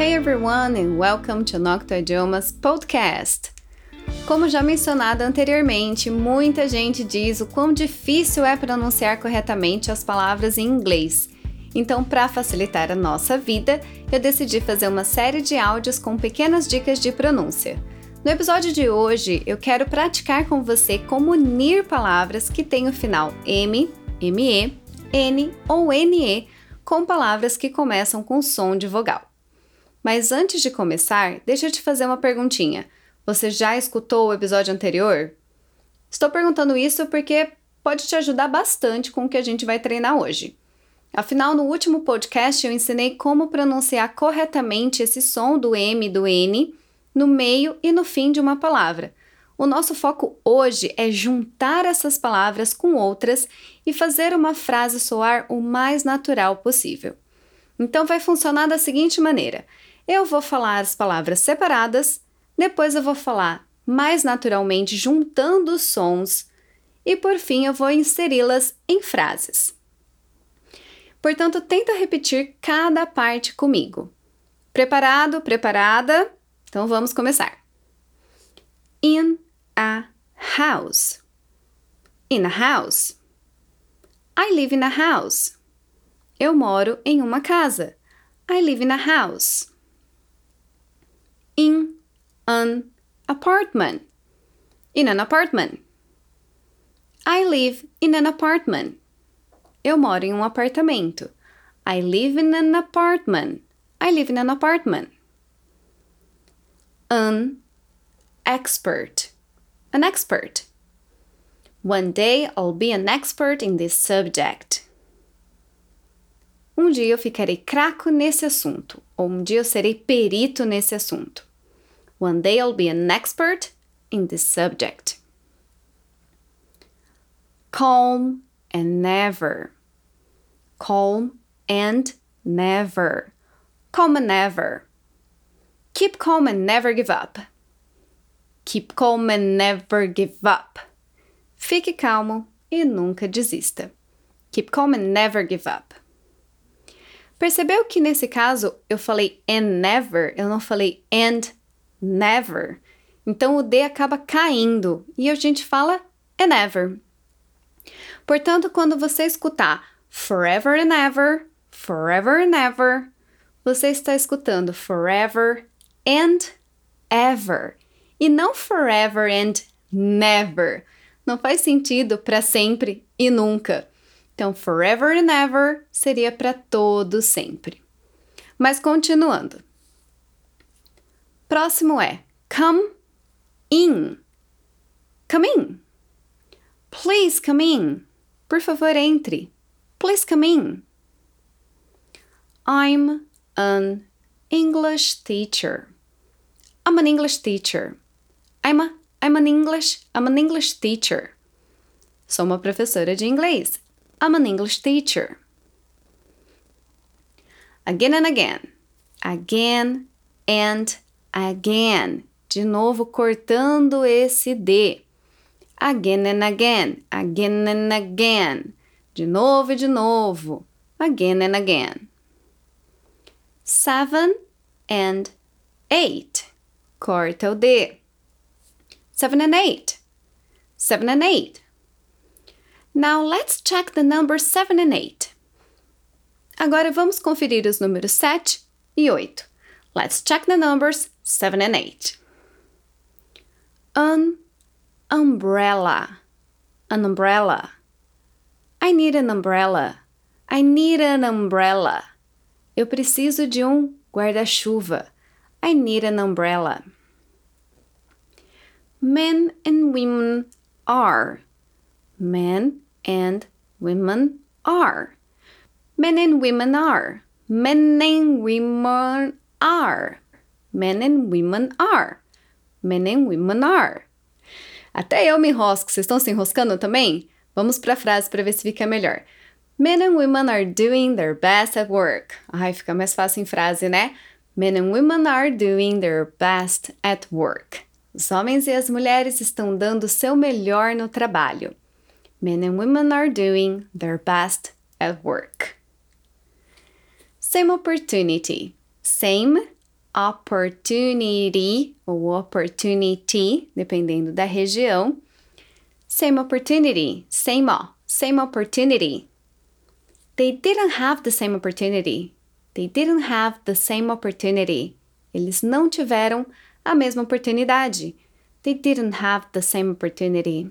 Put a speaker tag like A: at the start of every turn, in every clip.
A: Hey everyone and welcome to Nocto Idiomas Podcast. Como já mencionado anteriormente, muita gente diz o quão difícil é pronunciar corretamente as palavras em inglês. Então, para facilitar a nossa vida, eu decidi fazer uma série de áudios com pequenas dicas de pronúncia. No episódio de hoje, eu quero praticar com você como unir palavras que têm o final M, ME, N ou NE com palavras que começam com som de vogal. Mas antes de começar, deixa eu te fazer uma perguntinha. Você já escutou o episódio anterior? Estou perguntando isso porque pode te ajudar bastante com o que a gente vai treinar hoje. Afinal, no último podcast eu ensinei como pronunciar corretamente esse som do M e do N no meio e no fim de uma palavra. O nosso foco hoje é juntar essas palavras com outras e fazer uma frase soar o mais natural possível. Então vai funcionar da seguinte maneira: eu vou falar as palavras separadas, depois eu vou falar mais naturalmente juntando os sons e por fim eu vou inseri-las em frases. Portanto, tenta repetir cada parte comigo. Preparado? Preparada? Então vamos começar. In a house. In a house. I live in a house. Eu moro em uma casa. I live in a house. In an apartment. In an apartment. I live in an apartment. Eu moro em um apartamento. I live in an apartment. I live in an apartment an expert. An expert. One day I'll be an expert in this subject. Um dia eu ficarei craco nesse assunto, ou um dia eu serei perito nesse assunto. One day I'll be an expert in this subject. Calm and never. Calm and never. Calm and never. Keep calm and never give up. Keep calm and never give up. Fique calmo e nunca desista. Keep calm and never give up. Percebeu que nesse caso eu falei and never, eu não falei and never. Então o D acaba caindo e a gente fala and ever. Portanto, quando você escutar forever and ever, forever and ever, você está escutando forever and ever e não forever and never. Não faz sentido para sempre e nunca. Então, forever and ever seria para todo sempre. Mas continuando. Próximo é come in. Come in. Please come in. Por favor, entre. Please come in. I'm an English teacher. I'm an English teacher. I'm a, I'm an English, I'm an English teacher. Sou uma professora de inglês. I'm an English teacher. Again and again. Again and again. De novo cortando esse D. Again and again. Again and again. De novo e de novo. Again and again. Seven and eight. Corta o D. Seven and eight. Seven and eight. Now let's check the numbers seven and eight. Agora vamos conferir os números 7 e 8. Let's check the numbers 7 and 8. An umbrella. An umbrella. I need an umbrella. I need an umbrella. Eu preciso de um guarda-chuva. I need an umbrella. Men and women are. Men and women are. Men and women are. Men and women are. Men and women are. Men and women are. Até eu me enrosco. Vocês estão se enroscando também? Vamos para a frase para ver se fica melhor. Men and women are doing their best at work. Ai, fica mais fácil em frase, né? Men and women are doing their best at work. Os homens e as mulheres estão dando o seu melhor no trabalho. Men and women are doing their best at work. Same opportunity. Same opportunity ou opportunity, dependendo da região. Same opportunity, same, same opportunity. They didn't have the same opportunity. They didn't have the same opportunity. Eles não tiveram a mesma oportunidade. They didn't have the same opportunity.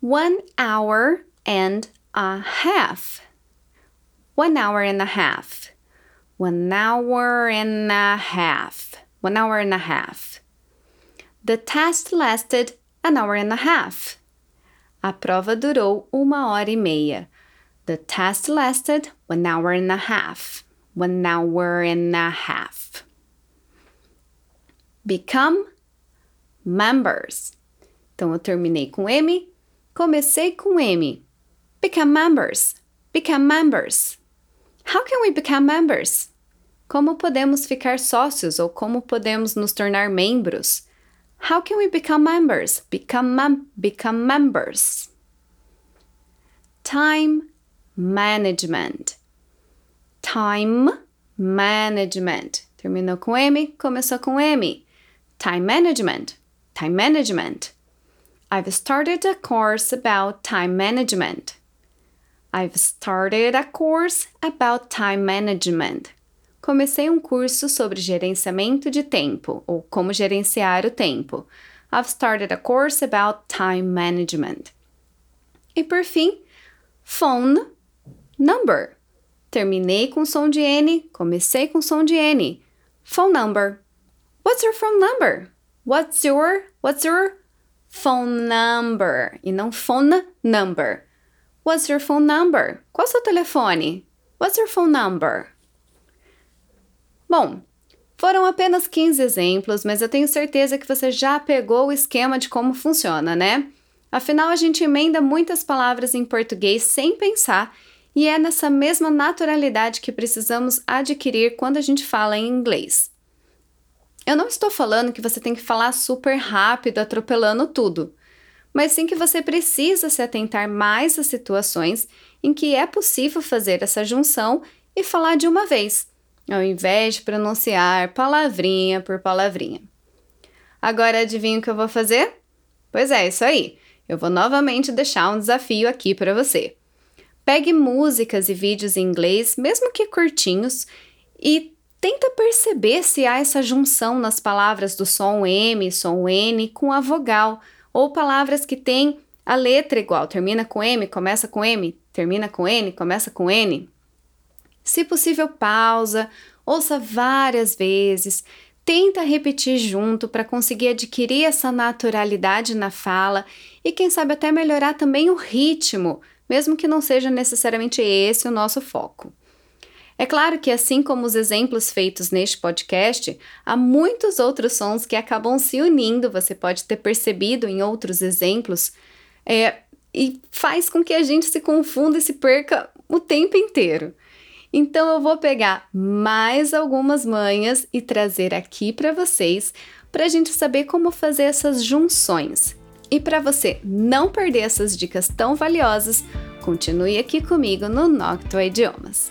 A: One hour and a half. One hour and a half. One hour and a half. One hour and a half. The test lasted an hour and a half. A prova durou uma hora e meia. The test lasted one hour and a half. One hour and a half. Become members. Então eu terminei com M, comecei com M. Become members. Become members. How can we become members? Como podemos ficar sócios ou como podemos nos tornar membros? How can we become members? Become, mem become members. Time management. Time management. Terminou com M, começou com M. Time management. Time management. I've started a course about time management. I've started a course about time management. Comecei um curso sobre gerenciamento de tempo, ou como gerenciar o tempo. I've started a course about time management. E por fim, phone number. Terminei com som de N, comecei com som de N. Phone number. What's your phone number? What's your What's your phone number? E não phone number. What's your phone number? Qual é o seu telefone? What's your phone number? Bom, foram apenas 15 exemplos, mas eu tenho certeza que você já pegou o esquema de como funciona, né? Afinal, a gente emenda muitas palavras em português sem pensar, e é nessa mesma naturalidade que precisamos adquirir quando a gente fala em inglês. Eu não estou falando que você tem que falar super rápido, atropelando tudo, mas sim que você precisa se atentar mais às situações em que é possível fazer essa junção e falar de uma vez ao invés de pronunciar palavrinha por palavrinha. Agora adivinha o que eu vou fazer? Pois é, isso aí. Eu vou novamente deixar um desafio aqui para você. Pegue músicas e vídeos em inglês, mesmo que curtinhos, e tenta perceber se há essa junção nas palavras do som M, som N com a vogal, ou palavras que têm a letra igual, termina com M, começa com M, termina com N, começa com N. Se possível, pausa, ouça várias vezes, tenta repetir junto para conseguir adquirir essa naturalidade na fala e, quem sabe, até melhorar também o ritmo, mesmo que não seja necessariamente esse o nosso foco. É claro que, assim como os exemplos feitos neste podcast, há muitos outros sons que acabam se unindo, você pode ter percebido em outros exemplos, é, e faz com que a gente se confunda e se perca o tempo inteiro. Então eu vou pegar mais algumas manhas e trazer aqui para vocês para a gente saber como fazer essas junções. E para você não perder essas dicas tão valiosas, continue aqui comigo no Noctua Idiomas.